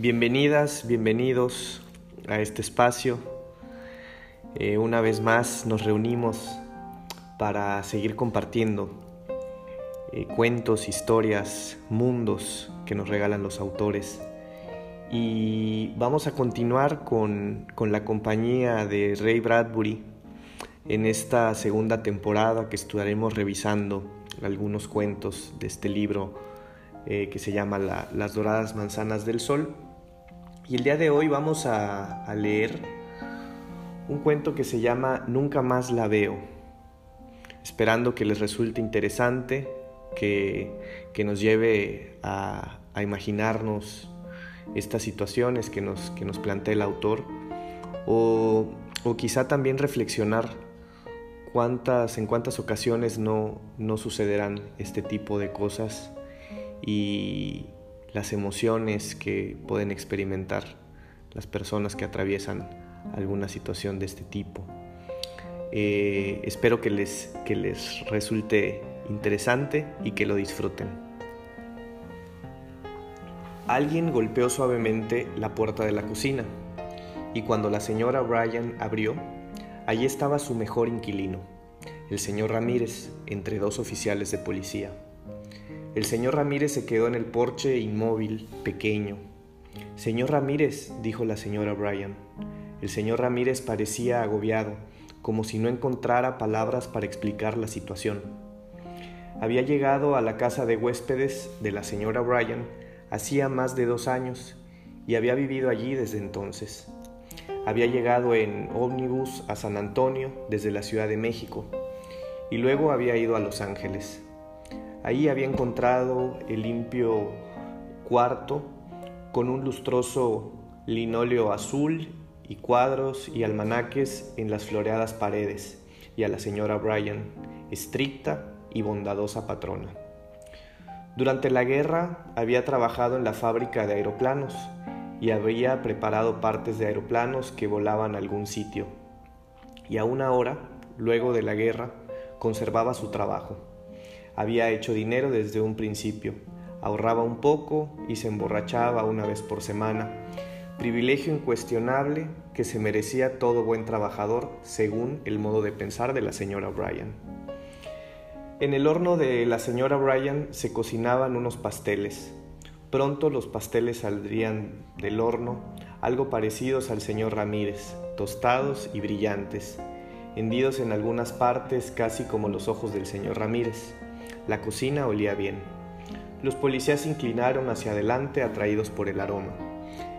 Bienvenidas, bienvenidos a este espacio. Eh, una vez más nos reunimos para seguir compartiendo eh, cuentos, historias, mundos que nos regalan los autores. Y vamos a continuar con, con la compañía de Ray Bradbury en esta segunda temporada que estaremos revisando algunos cuentos de este libro eh, que se llama Las Doradas Manzanas del Sol. Y el día de hoy vamos a, leer un cuento que se llama Nunca más la veo, esperando que les resulte interesante, que, que nos lleve a, a, imaginarnos estas situaciones que nos, que nos plantea el autor, o, o quizá también reflexionar cuántas, en cuántas ocasiones no, no sucederán este tipo de cosas. Y las emociones que pueden experimentar las personas que atraviesan alguna situación de este tipo. Eh, espero que les, que les resulte interesante y que lo disfruten. Alguien golpeó suavemente la puerta de la cocina y cuando la señora Bryan abrió, allí estaba su mejor inquilino, el señor Ramírez, entre dos oficiales de policía. El señor Ramírez se quedó en el porche inmóvil, pequeño. Señor Ramírez, dijo la señora Bryan. El señor Ramírez parecía agobiado, como si no encontrara palabras para explicar la situación. Había llegado a la casa de huéspedes de la señora Bryan hacía más de dos años y había vivido allí desde entonces. Había llegado en ómnibus a San Antonio desde la Ciudad de México y luego había ido a Los Ángeles. Ahí había encontrado el limpio cuarto con un lustroso linóleo azul y cuadros y almanaques en las floreadas paredes y a la señora Bryan, estricta y bondadosa patrona. Durante la guerra había trabajado en la fábrica de aeroplanos y había preparado partes de aeroplanos que volaban a algún sitio. Y aún ahora, luego de la guerra, conservaba su trabajo. Había hecho dinero desde un principio, ahorraba un poco y se emborrachaba una vez por semana, privilegio incuestionable que se merecía todo buen trabajador según el modo de pensar de la señora Bryan. En el horno de la señora Bryan se cocinaban unos pasteles. Pronto los pasteles saldrían del horno, algo parecidos al señor Ramírez, tostados y brillantes, hendidos en algunas partes casi como los ojos del señor Ramírez. La cocina olía bien. Los policías se inclinaron hacia adelante atraídos por el aroma.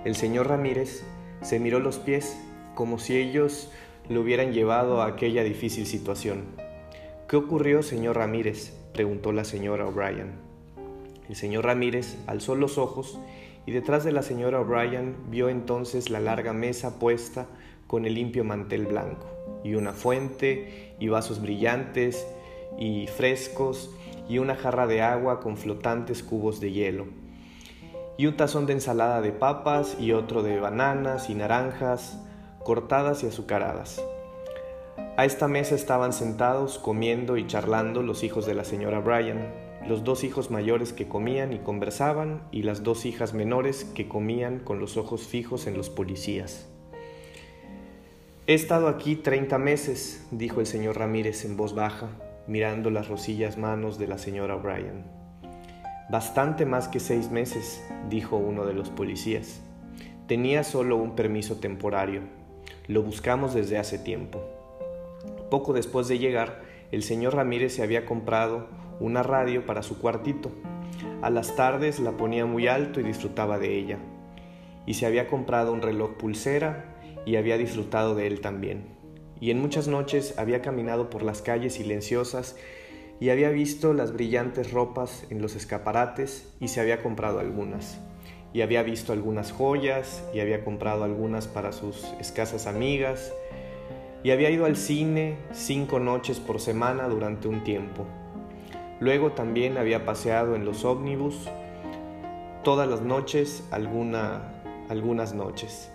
El señor Ramírez se miró los pies como si ellos lo hubieran llevado a aquella difícil situación. ¿Qué ocurrió, señor Ramírez? preguntó la señora O'Brien. El señor Ramírez alzó los ojos y detrás de la señora O'Brien vio entonces la larga mesa puesta con el limpio mantel blanco y una fuente y vasos brillantes y frescos y una jarra de agua con flotantes cubos de hielo y un tazón de ensalada de papas y otro de bananas y naranjas cortadas y azucaradas. A esta mesa estaban sentados comiendo y charlando los hijos de la señora Bryan, los dos hijos mayores que comían y conversaban y las dos hijas menores que comían con los ojos fijos en los policías. He estado aquí treinta meses, dijo el señor Ramírez en voz baja, mirando las rosillas manos de la señora Bryan. Bastante más que seis meses, dijo uno de los policías. Tenía solo un permiso temporario. Lo buscamos desde hace tiempo. Poco después de llegar, el señor Ramírez se había comprado una radio para su cuartito. A las tardes la ponía muy alto y disfrutaba de ella. Y se había comprado un reloj pulsera y había disfrutado de él también. Y en muchas noches había caminado por las calles silenciosas y había visto las brillantes ropas en los escaparates y se había comprado algunas. Y había visto algunas joyas y había comprado algunas para sus escasas amigas. Y había ido al cine cinco noches por semana durante un tiempo. Luego también había paseado en los ómnibus todas las noches, alguna, algunas noches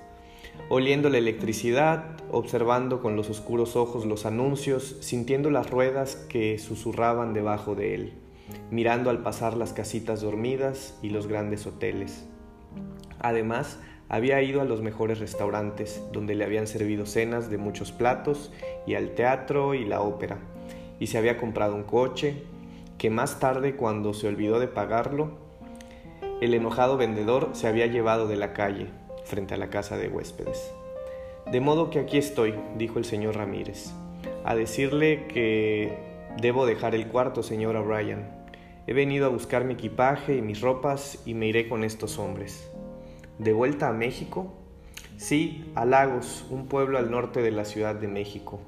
oliendo la electricidad, observando con los oscuros ojos los anuncios, sintiendo las ruedas que susurraban debajo de él, mirando al pasar las casitas dormidas y los grandes hoteles. Además, había ido a los mejores restaurantes, donde le habían servido cenas de muchos platos, y al teatro y la ópera, y se había comprado un coche, que más tarde, cuando se olvidó de pagarlo, el enojado vendedor se había llevado de la calle, frente a la casa de huéspedes. De modo que aquí estoy, dijo el señor Ramírez, a decirle que debo dejar el cuarto, señora O'Brien. He venido a buscar mi equipaje y mis ropas y me iré con estos hombres. ¿De vuelta a México? Sí, a Lagos, un pueblo al norte de la Ciudad de México.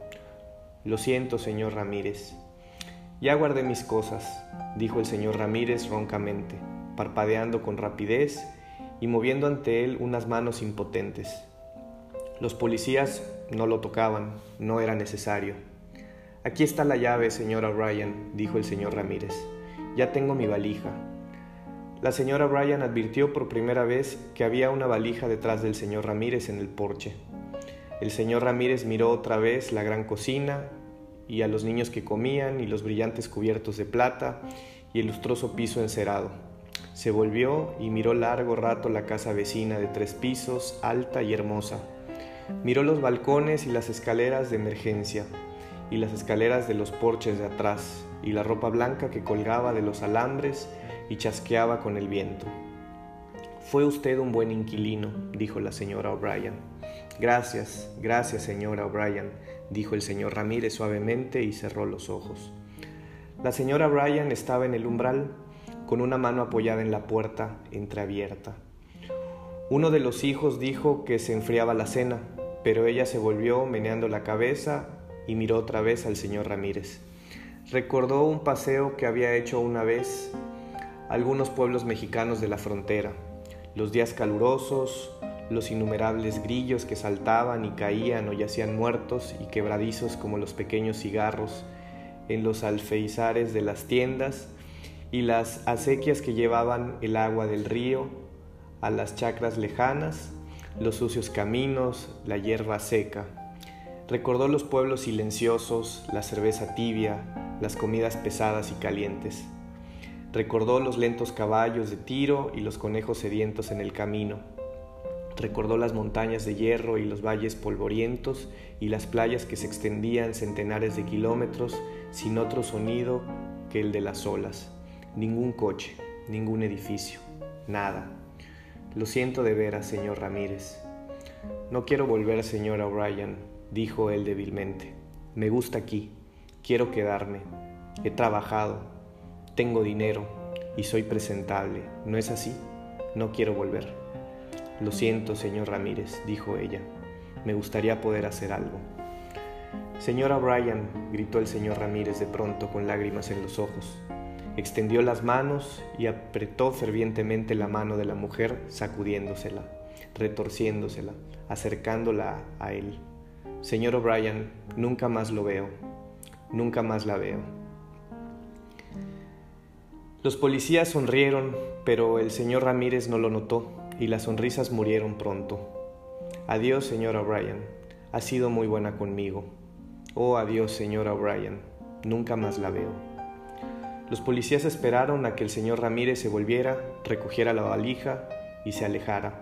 Lo siento, señor Ramírez. Ya guardé mis cosas, dijo el señor Ramírez roncamente, parpadeando con rapidez y moviendo ante él unas manos impotentes. Los policías no lo tocaban, no era necesario. Aquí está la llave, señora O'Brien, dijo el señor Ramírez. Ya tengo mi valija. La señora Bryan advirtió por primera vez que había una valija detrás del señor Ramírez en el porche. El señor Ramírez miró otra vez la gran cocina y a los niños que comían y los brillantes cubiertos de plata y el lustroso piso encerado. Se volvió y miró largo rato la casa vecina de tres pisos, alta y hermosa. Miró los balcones y las escaleras de emergencia y las escaleras de los porches de atrás y la ropa blanca que colgaba de los alambres y chasqueaba con el viento. Fue usted un buen inquilino, dijo la señora O'Brien. Gracias, gracias, señora O'Brien, dijo el señor Ramírez suavemente y cerró los ojos. La señora O'Brien estaba en el umbral, con una mano apoyada en la puerta entreabierta. Uno de los hijos dijo que se enfriaba la cena, pero ella se volvió meneando la cabeza y miró otra vez al señor Ramírez. Recordó un paseo que había hecho una vez algunos pueblos mexicanos de la frontera, los días calurosos, los innumerables grillos que saltaban y caían o yacían muertos y quebradizos como los pequeños cigarros en los alfeizares de las tiendas y las acequias que llevaban el agua del río a las chacras lejanas, los sucios caminos, la hierba seca. Recordó los pueblos silenciosos, la cerveza tibia, las comidas pesadas y calientes. Recordó los lentos caballos de tiro y los conejos sedientos en el camino. Recordó las montañas de hierro y los valles polvorientos y las playas que se extendían centenares de kilómetros sin otro sonido que el de las olas. Ningún coche, ningún edificio, nada. Lo siento de veras, señor Ramírez. No quiero volver, señora O'Brien, dijo él débilmente. Me gusta aquí, quiero quedarme. He trabajado, tengo dinero y soy presentable, ¿no es así? No quiero volver. Lo siento, señor Ramírez, dijo ella. Me gustaría poder hacer algo. Señora Bryan, gritó el señor Ramírez de pronto con lágrimas en los ojos. Extendió las manos y apretó fervientemente la mano de la mujer, sacudiéndosela, retorciéndosela, acercándola a él. Señor O'Brien, nunca más lo veo, nunca más la veo. Los policías sonrieron, pero el señor Ramírez no lo notó y las sonrisas murieron pronto. Adiós, señora O'Brien. Ha sido muy buena conmigo. Oh, adiós, señora O'Brien. Nunca más la veo. Los policías esperaron a que el señor Ramírez se volviera, recogiera la valija y se alejara.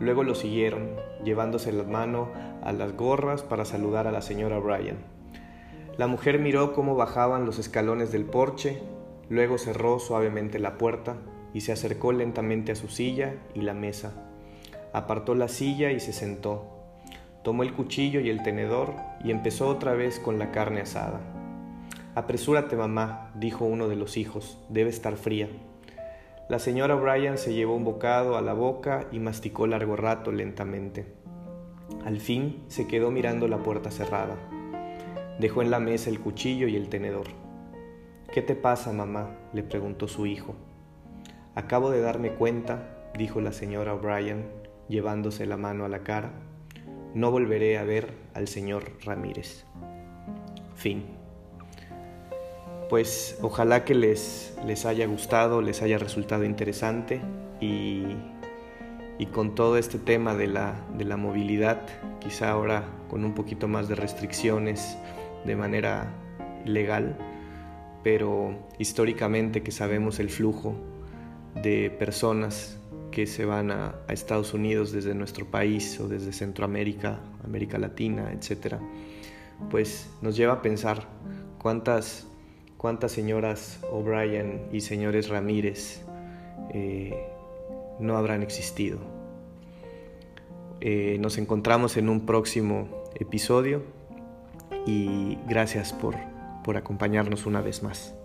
Luego lo siguieron, llevándose la mano a las gorras para saludar a la señora O'Brien. La mujer miró cómo bajaban los escalones del porche Luego cerró suavemente la puerta y se acercó lentamente a su silla y la mesa. Apartó la silla y se sentó. Tomó el cuchillo y el tenedor y empezó otra vez con la carne asada. Apresúrate, mamá, dijo uno de los hijos, debe estar fría. La señora O'Brien se llevó un bocado a la boca y masticó largo rato lentamente. Al fin se quedó mirando la puerta cerrada. Dejó en la mesa el cuchillo y el tenedor. ¿Qué te pasa, mamá? le preguntó su hijo. Acabo de darme cuenta, dijo la señora O'Brien, llevándose la mano a la cara, no volveré a ver al señor Ramírez. Fin. Pues ojalá que les, les haya gustado, les haya resultado interesante y, y con todo este tema de la, de la movilidad, quizá ahora con un poquito más de restricciones de manera legal, pero históricamente que sabemos el flujo de personas que se van a, Estados Unidos desde nuestro país o desde Centroamérica, América Latina, etc., pues nos lleva a pensar cuántas, cuántas señoras O'Brien y señores Ramírez eh, no habrán existido. Eh, nos encontramos en un próximo episodio y gracias por, por acompañarnos una vez más.